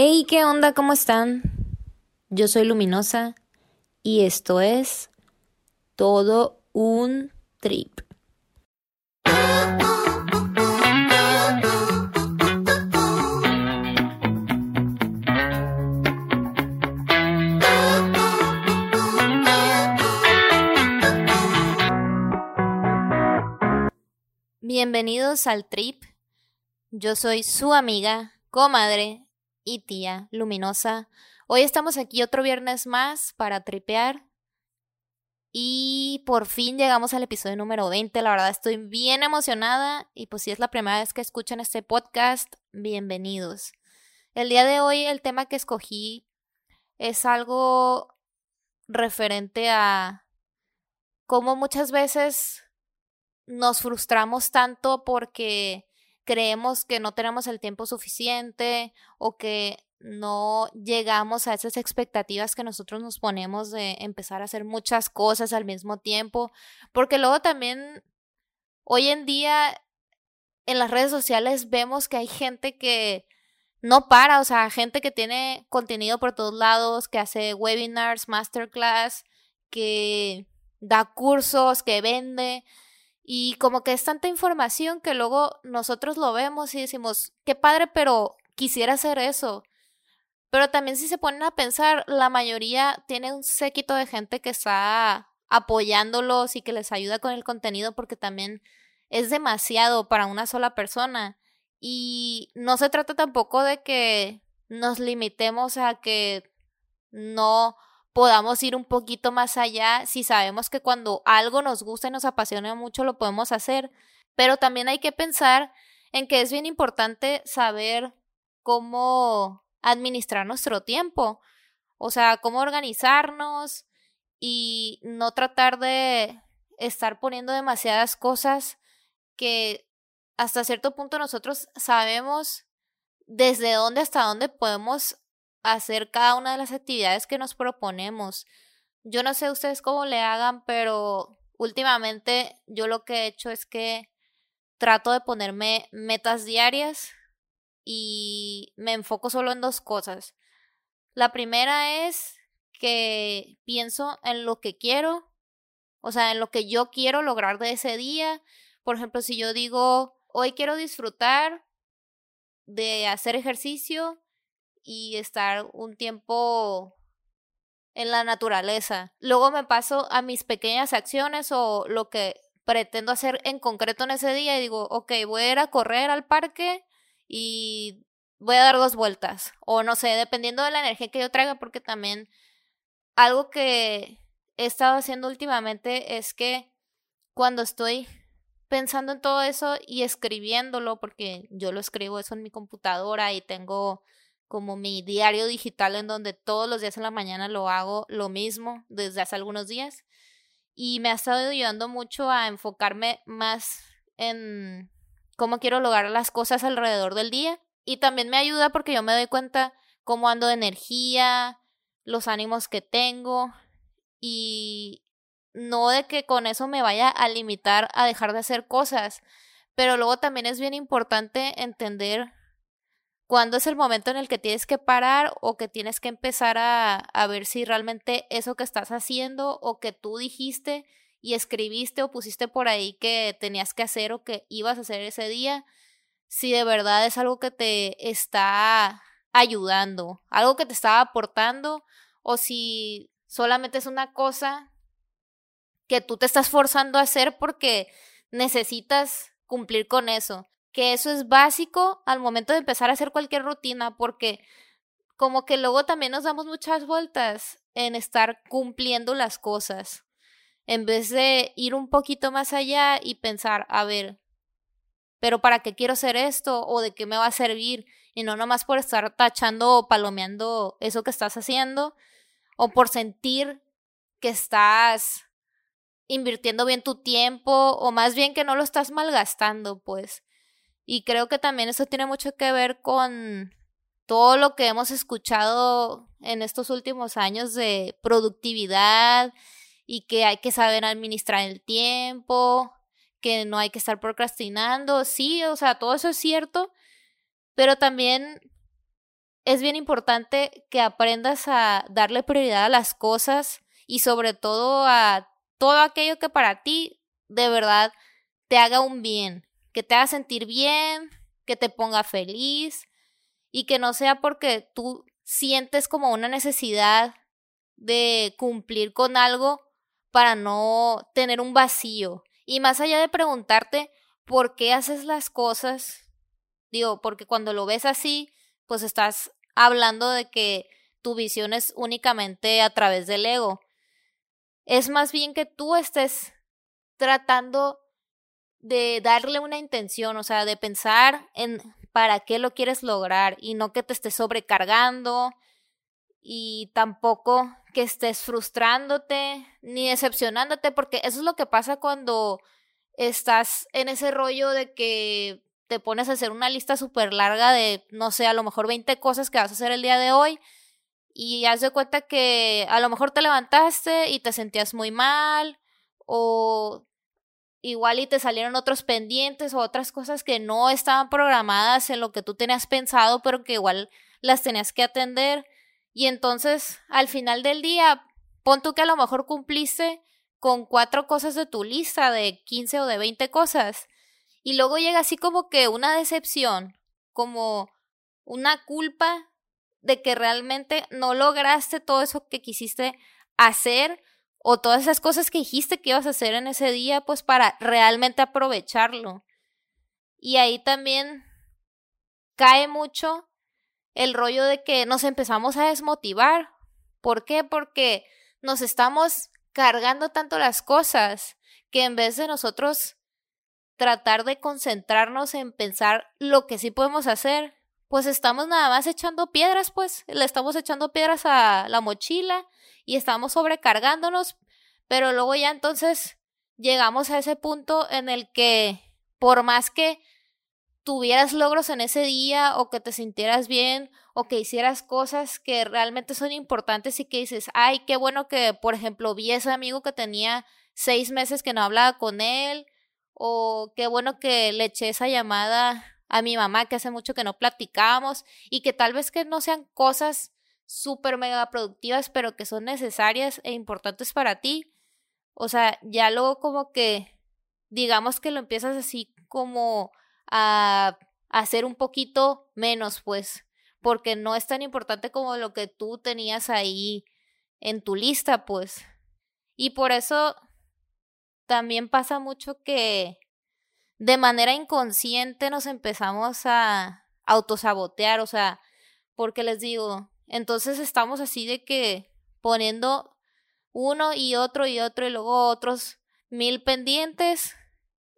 Hey, ¿qué onda? ¿Cómo están? Yo soy Luminosa y esto es todo un trip. Bienvenidos al trip. Yo soy su amiga, comadre y tía luminosa. Hoy estamos aquí otro viernes más para tripear. Y por fin llegamos al episodio número 20. La verdad estoy bien emocionada y pues si es la primera vez que escuchan este podcast, bienvenidos. El día de hoy el tema que escogí es algo referente a cómo muchas veces nos frustramos tanto porque creemos que no tenemos el tiempo suficiente o que no llegamos a esas expectativas que nosotros nos ponemos de empezar a hacer muchas cosas al mismo tiempo, porque luego también hoy en día en las redes sociales vemos que hay gente que no para, o sea, gente que tiene contenido por todos lados, que hace webinars, masterclass, que da cursos, que vende. Y como que es tanta información que luego nosotros lo vemos y decimos, qué padre, pero quisiera hacer eso. Pero también si se ponen a pensar, la mayoría tiene un séquito de gente que está apoyándolos y que les ayuda con el contenido porque también es demasiado para una sola persona. Y no se trata tampoco de que nos limitemos a que no podamos ir un poquito más allá si sabemos que cuando algo nos gusta y nos apasiona mucho lo podemos hacer, pero también hay que pensar en que es bien importante saber cómo administrar nuestro tiempo, o sea, cómo organizarnos y no tratar de estar poniendo demasiadas cosas que hasta cierto punto nosotros sabemos desde dónde hasta dónde podemos hacer cada una de las actividades que nos proponemos. Yo no sé ustedes cómo le hagan, pero últimamente yo lo que he hecho es que trato de ponerme metas diarias y me enfoco solo en dos cosas. La primera es que pienso en lo que quiero, o sea, en lo que yo quiero lograr de ese día. Por ejemplo, si yo digo, hoy quiero disfrutar de hacer ejercicio, y estar un tiempo en la naturaleza. Luego me paso a mis pequeñas acciones o lo que pretendo hacer en concreto en ese día y digo, ok, voy a ir a correr al parque y voy a dar dos vueltas. O no sé, dependiendo de la energía que yo traiga, porque también algo que he estado haciendo últimamente es que cuando estoy pensando en todo eso y escribiéndolo, porque yo lo escribo eso en mi computadora y tengo como mi diario digital en donde todos los días en la mañana lo hago lo mismo desde hace algunos días y me ha estado ayudando mucho a enfocarme más en cómo quiero lograr las cosas alrededor del día y también me ayuda porque yo me doy cuenta cómo ando de energía, los ánimos que tengo y no de que con eso me vaya a limitar a dejar de hacer cosas, pero luego también es bien importante entender cuándo es el momento en el que tienes que parar o que tienes que empezar a, a, ver si realmente eso que estás haciendo o que tú dijiste y escribiste o pusiste por ahí que tenías que hacer o que ibas a hacer ese día, si de verdad es algo que te está ayudando, algo que te está aportando o si solamente es una cosa que tú te estás forzando a hacer porque necesitas cumplir con eso que eso es básico al momento de empezar a hacer cualquier rutina, porque como que luego también nos damos muchas vueltas en estar cumpliendo las cosas, en vez de ir un poquito más allá y pensar, a ver, pero ¿para qué quiero hacer esto? ¿O de qué me va a servir? Y no nomás por estar tachando o palomeando eso que estás haciendo, o por sentir que estás invirtiendo bien tu tiempo, o más bien que no lo estás malgastando, pues. Y creo que también eso tiene mucho que ver con todo lo que hemos escuchado en estos últimos años de productividad y que hay que saber administrar el tiempo, que no hay que estar procrastinando. Sí, o sea, todo eso es cierto, pero también es bien importante que aprendas a darle prioridad a las cosas y sobre todo a todo aquello que para ti de verdad te haga un bien, que te haga sentir bien, que te ponga feliz y que no sea porque tú sientes como una necesidad de cumplir con algo para no tener un vacío. Y más allá de preguntarte por qué haces las cosas, digo, porque cuando lo ves así, pues estás hablando de que tu visión es únicamente a través del ego. Es más bien que tú estés tratando de darle una intención, o sea, de pensar en para qué lo quieres lograr y no que te estés sobrecargando y tampoco que estés frustrándote ni decepcionándote, porque eso es lo que pasa cuando estás en ese rollo de que te pones a hacer una lista súper larga de, no sé, a lo mejor 20 cosas que vas a hacer el día de hoy y haz de cuenta que a lo mejor te levantaste y te sentías muy mal o igual y te salieron otros pendientes o otras cosas que no estaban programadas en lo que tú tenías pensado, pero que igual las tenías que atender. Y entonces, al final del día, pon tú que a lo mejor cumpliste con cuatro cosas de tu lista de 15 o de 20 cosas. Y luego llega así como que una decepción, como una culpa de que realmente no lograste todo eso que quisiste hacer o todas esas cosas que dijiste que ibas a hacer en ese día, pues para realmente aprovecharlo. Y ahí también cae mucho el rollo de que nos empezamos a desmotivar. ¿Por qué? Porque nos estamos cargando tanto las cosas que en vez de nosotros tratar de concentrarnos en pensar lo que sí podemos hacer, pues estamos nada más echando piedras, pues le estamos echando piedras a la mochila y estamos sobrecargándonos, pero luego ya entonces llegamos a ese punto en el que por más que tuvieras logros en ese día o que te sintieras bien o que hicieras cosas que realmente son importantes y que dices, ay, qué bueno que, por ejemplo, vi a ese amigo que tenía seis meses que no hablaba con él o qué bueno que le eché esa llamada a mi mamá que hace mucho que no platicábamos y que tal vez que no sean cosas súper mega productivas, pero que son necesarias e importantes para ti. O sea, ya luego como que, digamos que lo empiezas así como a hacer un poquito menos, pues, porque no es tan importante como lo que tú tenías ahí en tu lista, pues. Y por eso también pasa mucho que de manera inconsciente nos empezamos a autosabotear, o sea, porque les digo, entonces estamos así de que poniendo uno y otro y otro y luego otros mil pendientes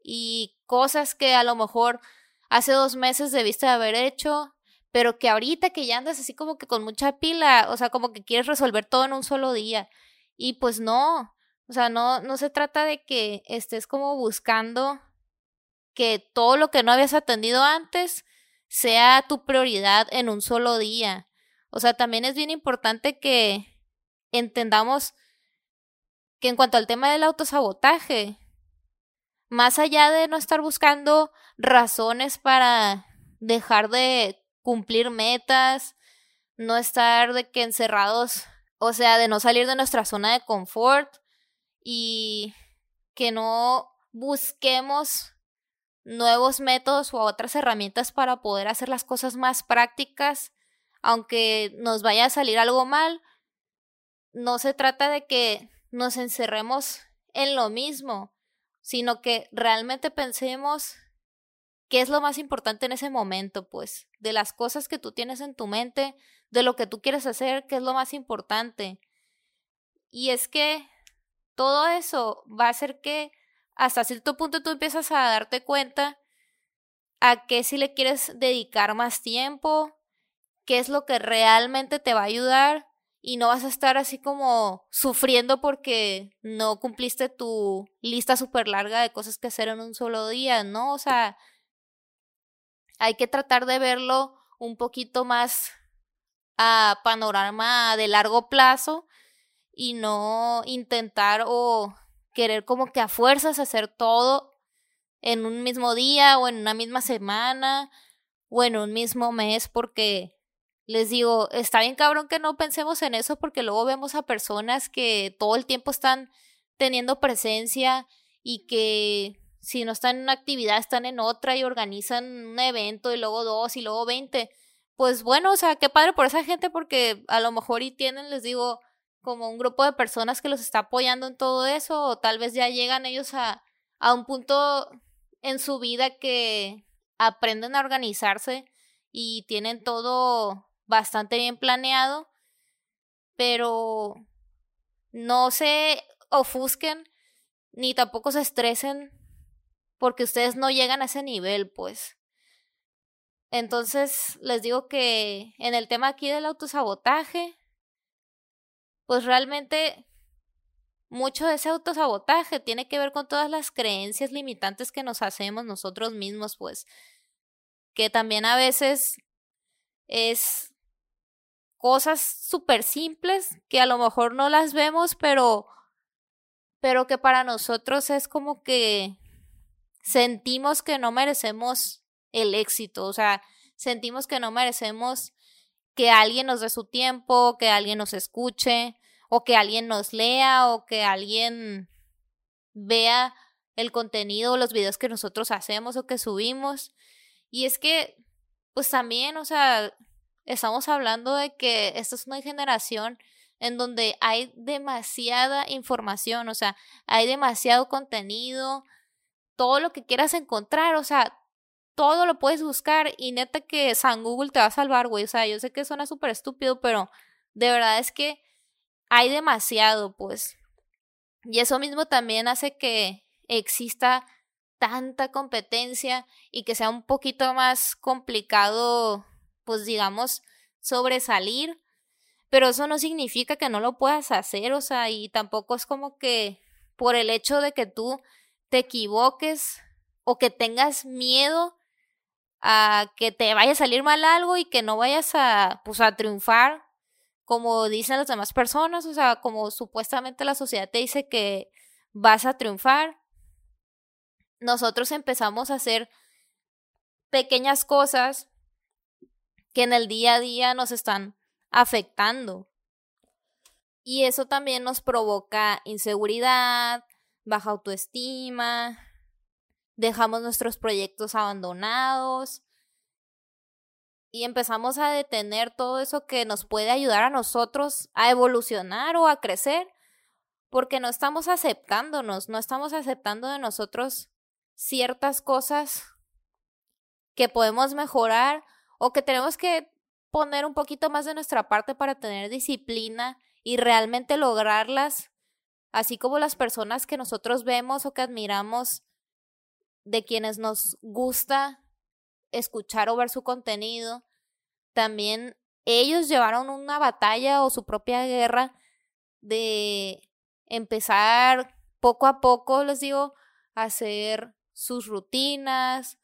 y cosas que a lo mejor hace dos meses debiste de haber hecho, pero que ahorita que ya andas así como que con mucha pila, o sea, como que quieres resolver todo en un solo día. Y pues no, o sea, no, no se trata de que estés como buscando que todo lo que no habías atendido antes sea tu prioridad en un solo día. O sea, también es bien importante que entendamos que en cuanto al tema del autosabotaje, más allá de no estar buscando razones para dejar de cumplir metas, no estar de que encerrados, o sea, de no salir de nuestra zona de confort y que no busquemos nuevos métodos o otras herramientas para poder hacer las cosas más prácticas, aunque nos vaya a salir algo mal, no se trata de que nos encerremos en lo mismo, sino que realmente pensemos qué es lo más importante en ese momento, pues, de las cosas que tú tienes en tu mente, de lo que tú quieres hacer, qué es lo más importante. Y es que todo eso va a hacer que hasta cierto punto tú empiezas a darte cuenta a qué si le quieres dedicar más tiempo, qué es lo que realmente te va a ayudar y no vas a estar así como sufriendo porque no cumpliste tu lista súper larga de cosas que hacer en un solo día, ¿no? O sea, hay que tratar de verlo un poquito más a panorama de largo plazo y no intentar o querer como que a fuerzas hacer todo en un mismo día o en una misma semana o en un mismo mes porque les digo, está bien cabrón que no pensemos en eso porque luego vemos a personas que todo el tiempo están teniendo presencia y que si no están en una actividad están en otra y organizan un evento y luego dos y luego veinte. Pues bueno, o sea, qué padre por esa gente porque a lo mejor y tienen, les digo, como un grupo de personas que los está apoyando en todo eso o tal vez ya llegan ellos a, a un punto en su vida que aprenden a organizarse y tienen todo bastante bien planeado, pero no se ofusquen ni tampoco se estresen porque ustedes no llegan a ese nivel, pues. Entonces, les digo que en el tema aquí del autosabotaje, pues realmente mucho de ese autosabotaje tiene que ver con todas las creencias limitantes que nos hacemos nosotros mismos, pues, que también a veces es cosas súper simples que a lo mejor no las vemos, pero, pero que para nosotros es como que sentimos que no merecemos el éxito, o sea, sentimos que no merecemos que alguien nos dé su tiempo, que alguien nos escuche, o que alguien nos lea, o que alguien vea el contenido los videos que nosotros hacemos o que subimos. Y es que, pues también, o sea, estamos hablando de que esta es una generación en donde hay demasiada información, o sea, hay demasiado contenido, todo lo que quieras encontrar, o sea, todo lo puedes buscar y neta que San Google te va a salvar, güey, o sea, yo sé que suena súper estúpido, pero de verdad es que hay demasiado, pues. Y eso mismo también hace que exista tanta competencia y que sea un poquito más complicado pues digamos, sobresalir, pero eso no significa que no lo puedas hacer, o sea, y tampoco es como que por el hecho de que tú te equivoques o que tengas miedo a que te vaya a salir mal algo y que no vayas a, pues, a triunfar como dicen las demás personas, o sea, como supuestamente la sociedad te dice que vas a triunfar. Nosotros empezamos a hacer pequeñas cosas que en el día a día nos están afectando. Y eso también nos provoca inseguridad, baja autoestima, dejamos nuestros proyectos abandonados y empezamos a detener todo eso que nos puede ayudar a nosotros a evolucionar o a crecer, porque no estamos aceptándonos, no estamos aceptando de nosotros ciertas cosas que podemos mejorar o que tenemos que poner un poquito más de nuestra parte para tener disciplina y realmente lograrlas, así como las personas que nosotros vemos o que admiramos, de quienes nos gusta escuchar o ver su contenido, también ellos llevaron una batalla o su propia guerra de empezar poco a poco, les digo, a hacer sus rutinas,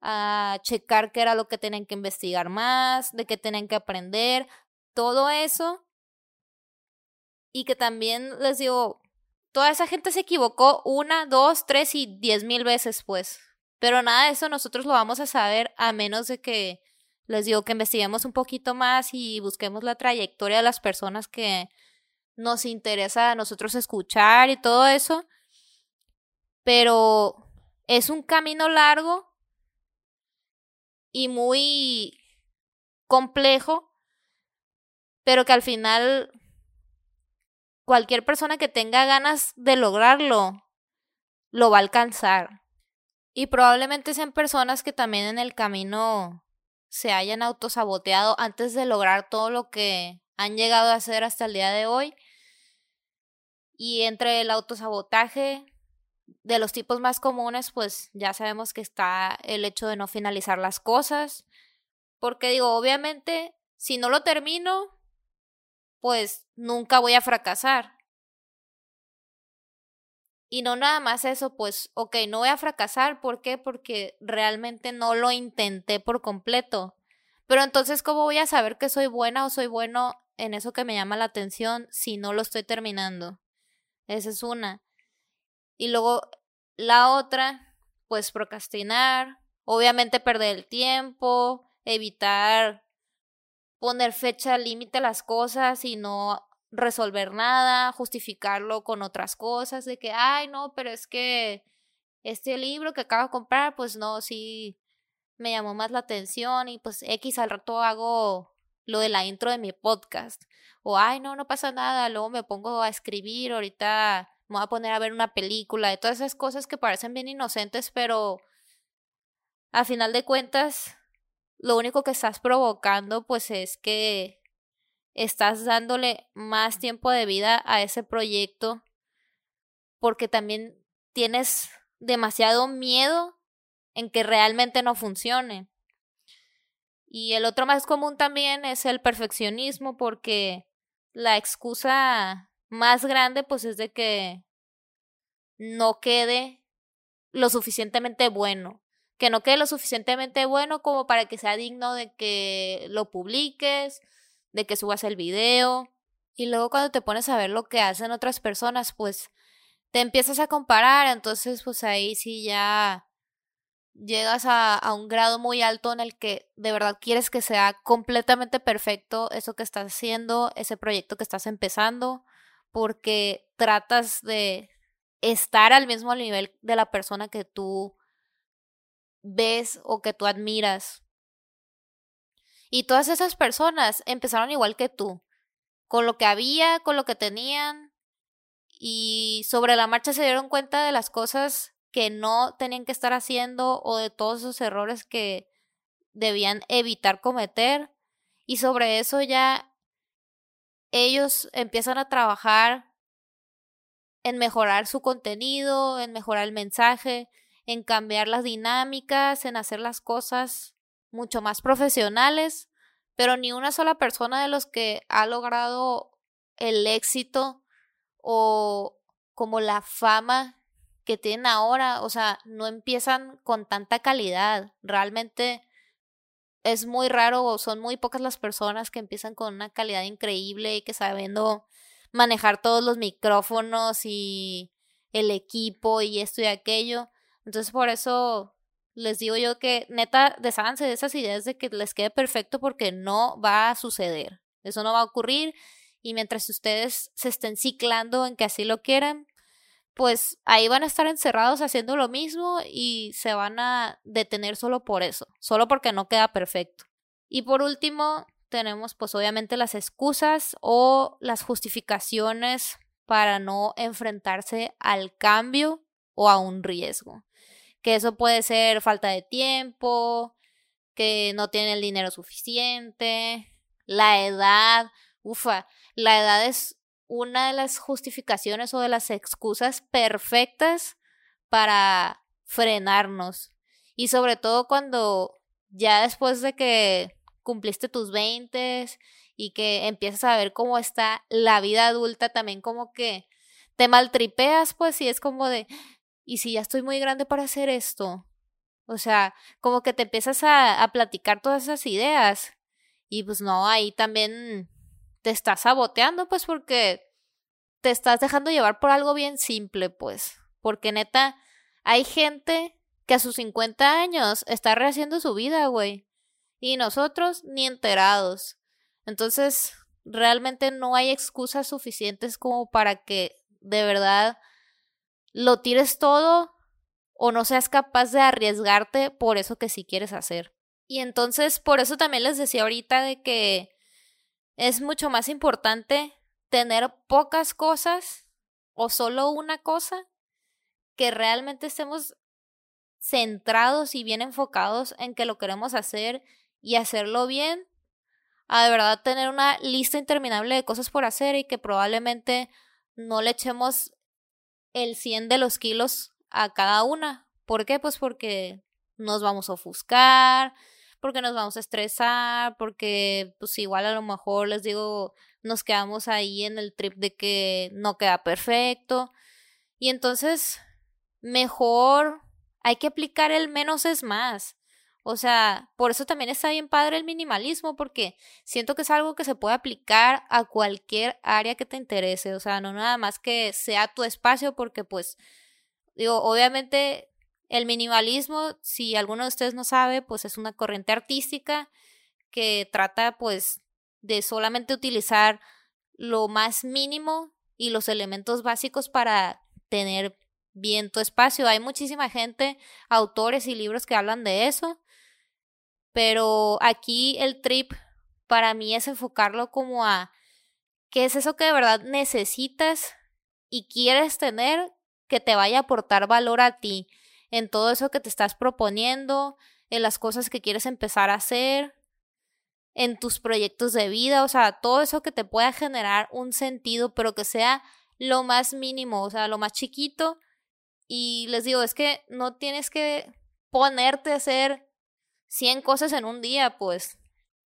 a checar qué era lo que tenían que investigar más, de qué tenían que aprender, todo eso. Y que también les digo, toda esa gente se equivocó una, dos, tres y diez mil veces, pues. Pero nada de eso nosotros lo vamos a saber a menos de que les digo que investiguemos un poquito más y busquemos la trayectoria de las personas que nos interesa a nosotros escuchar y todo eso. Pero es un camino largo y muy complejo, pero que al final cualquier persona que tenga ganas de lograrlo, lo va a alcanzar. Y probablemente sean personas que también en el camino se hayan autosaboteado antes de lograr todo lo que han llegado a hacer hasta el día de hoy. Y entre el autosabotaje, de los tipos más comunes, pues ya sabemos que está el hecho de no finalizar las cosas. Porque digo, obviamente, si no lo termino, pues nunca voy a fracasar. Y no nada más eso, pues, ok, no voy a fracasar. ¿Por qué? Porque realmente no lo intenté por completo. Pero entonces, ¿cómo voy a saber que soy buena o soy bueno en eso que me llama la atención si no lo estoy terminando? Esa es una. Y luego la otra, pues procrastinar, obviamente perder el tiempo, evitar poner fecha límite a las cosas y no resolver nada, justificarlo con otras cosas, de que, ay, no, pero es que este libro que acabo de comprar, pues no, sí me llamó más la atención y pues X al rato hago lo de la intro de mi podcast. O, ay, no, no pasa nada, luego me pongo a escribir, ahorita me voy a poner a ver una película, de todas esas cosas que parecen bien inocentes, pero a final de cuentas, lo único que estás provocando, pues es que estás dándole más tiempo de vida a ese proyecto porque también tienes demasiado miedo en que realmente no funcione. Y el otro más común también es el perfeccionismo porque la excusa más grande pues es de que no quede lo suficientemente bueno, que no quede lo suficientemente bueno como para que sea digno de que lo publiques, de que subas el video. Y luego cuando te pones a ver lo que hacen otras personas, pues te empiezas a comparar, entonces pues ahí sí ya llegas a, a, un grado muy alto en el que de verdad quieres que sea completamente perfecto eso que estás haciendo, ese proyecto que estás empezando, porque tratas de estar al mismo nivel de la persona que tú ves o que tú admiras. Y todas esas personas empezaron igual que tú, con lo que había, con lo que tenían, y sobre la marcha se dieron cuenta de las cosas que no tenían que estar haciendo o de todos esos errores que debían evitar cometer y sobre eso ya ellos empiezan a trabajar en mejorar su contenido, en mejorar el mensaje, en cambiar las dinámicas, en hacer las cosas mucho más profesionales, pero ni una sola persona de los que ha logrado el éxito o como la fama que tienen ahora, o sea, no empiezan con tanta calidad. Realmente es muy raro o son muy pocas las personas que empiezan con una calidad increíble y que sabiendo manejar todos los micrófonos y el equipo y esto y aquello. Entonces por eso les digo yo que neta desháganse de esas ideas de que les quede perfecto porque no va a suceder. Eso no va a ocurrir y mientras ustedes se estén ciclando en que así lo quieran, pues ahí van a estar encerrados haciendo lo mismo y se van a detener solo por eso, solo porque no queda perfecto. Y por último, tenemos pues obviamente las excusas o las justificaciones para no enfrentarse al cambio o a un riesgo. Que eso puede ser falta de tiempo, que no tienen el dinero suficiente, la edad, ufa, la edad es una de las justificaciones o de las excusas perfectas para frenarnos. Y sobre todo cuando ya después de que cumpliste tus 20 y que empiezas a ver cómo está la vida adulta, también como que te maltripeas, pues, y es como de, ¿y si ya estoy muy grande para hacer esto? O sea, como que te empiezas a, a platicar todas esas ideas. Y pues no, ahí también te estás saboteando, pues porque te estás dejando llevar por algo bien simple, pues. Porque neta, hay gente que a sus 50 años está rehaciendo su vida, güey. Y nosotros ni enterados. Entonces, realmente no hay excusas suficientes como para que de verdad lo tires todo o no seas capaz de arriesgarte por eso que sí quieres hacer. Y entonces, por eso también les decía ahorita de que es mucho más importante tener pocas cosas o solo una cosa que realmente estemos centrados y bien enfocados en que lo queremos hacer y hacerlo bien, a de verdad tener una lista interminable de cosas por hacer y que probablemente no le echemos el 100 de los kilos a cada una. ¿Por qué? Pues porque nos vamos a ofuscar, porque nos vamos a estresar, porque pues igual a lo mejor les digo, nos quedamos ahí en el trip de que no queda perfecto. Y entonces, mejor hay que aplicar el menos es más. O sea, por eso también está bien padre el minimalismo, porque siento que es algo que se puede aplicar a cualquier área que te interese. O sea, no nada más que sea tu espacio, porque pues, digo, obviamente el minimalismo, si alguno de ustedes no sabe, pues es una corriente artística que trata pues de solamente utilizar lo más mínimo y los elementos básicos para tener bien tu espacio. Hay muchísima gente, autores y libros que hablan de eso, pero aquí el trip para mí es enfocarlo como a qué es eso que de verdad necesitas y quieres tener que te vaya a aportar valor a ti en todo eso que te estás proponiendo, en las cosas que quieres empezar a hacer, en tus proyectos de vida, o sea, todo eso que te pueda generar un sentido, pero que sea lo más mínimo, o sea, lo más chiquito. Y les digo, es que no tienes que ponerte a hacer 100 cosas en un día, pues.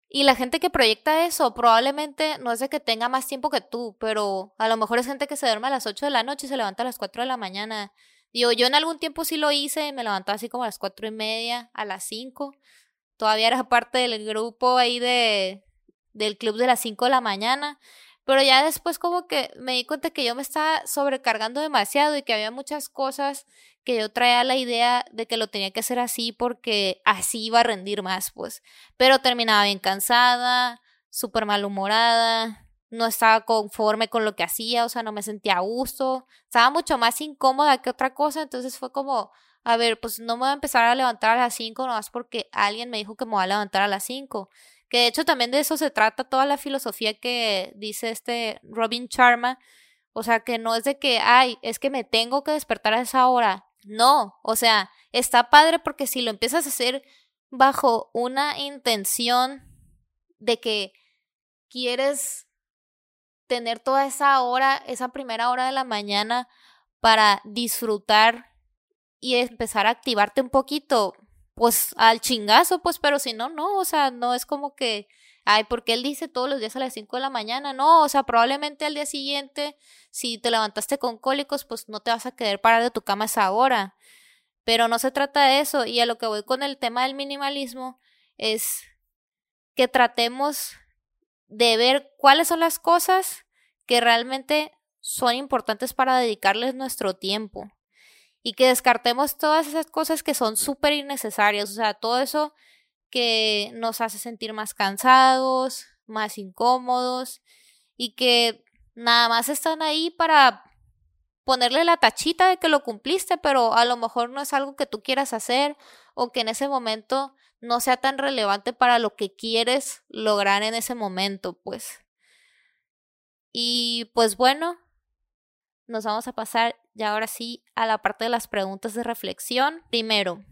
Y la gente que proyecta eso probablemente no es de que tenga más tiempo que tú, pero a lo mejor es gente que se duerme a las 8 de la noche y se levanta a las 4 de la mañana. Digo, yo en algún tiempo sí lo hice, me levantaba así como a las cuatro y media, a las 5. Todavía era parte del grupo ahí de, del club de las 5 de la mañana. Pero ya después como que me di cuenta que yo me estaba sobrecargando demasiado y que había muchas cosas que yo traía la idea de que lo tenía que hacer así porque así iba a rendir más, pues. Pero terminaba bien cansada, súper malhumorada, no estaba conforme con lo que hacía, o sea, no me sentía a gusto, estaba mucho más incómoda que otra cosa, entonces fue como, a ver, pues no me voy a empezar a levantar a las 5 nomás porque alguien me dijo que me voy a levantar a las 5. Que de hecho también de eso se trata toda la filosofía que dice este Robin Sharma. O sea, que no es de que, ay, es que me tengo que despertar a esa hora. No, o sea, está padre porque si lo empiezas a hacer bajo una intención de que quieres tener toda esa hora, esa primera hora de la mañana para disfrutar y empezar a activarte un poquito, pues al chingazo, pues, pero si no, no, o sea, no es como que, ay, porque él dice todos los días a las 5 de la mañana, no, o sea, probablemente al día siguiente, si te levantaste con cólicos, pues no te vas a querer parar de tu cama a esa hora, pero no se trata de eso, y a lo que voy con el tema del minimalismo es que tratemos de ver cuáles son las cosas que realmente son importantes para dedicarles nuestro tiempo y que descartemos todas esas cosas que son súper innecesarias, o sea, todo eso que nos hace sentir más cansados, más incómodos y que nada más están ahí para ponerle la tachita de que lo cumpliste, pero a lo mejor no es algo que tú quieras hacer o que en ese momento no sea tan relevante para lo que quieres lograr en ese momento, pues. Y pues bueno, nos vamos a pasar ya ahora sí a la parte de las preguntas de reflexión. Primero,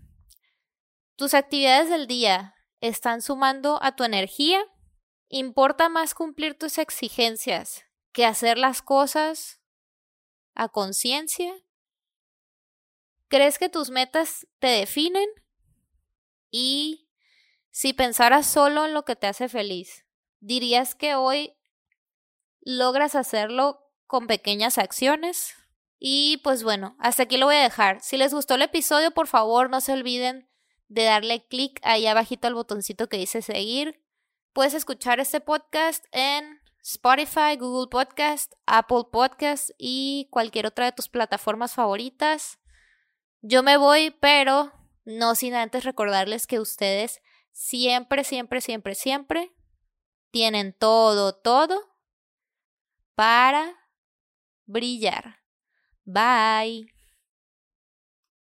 ¿tus actividades del día están sumando a tu energía? ¿Importa más cumplir tus exigencias que hacer las cosas a conciencia? ¿Crees que tus metas te definen? Y si pensaras solo en lo que te hace feliz, ¿dirías que hoy logras hacerlo con pequeñas acciones? Y pues bueno, hasta aquí lo voy a dejar. Si les gustó el episodio, por favor no se olviden de darle clic ahí abajito al botoncito que dice seguir. Puedes escuchar este podcast en Spotify, Google Podcast, Apple Podcast y cualquier otra de tus plataformas favoritas. Yo me voy, pero no sin antes recordarles que ustedes siempre, siempre, siempre, siempre tienen todo, todo para brillar. Bye.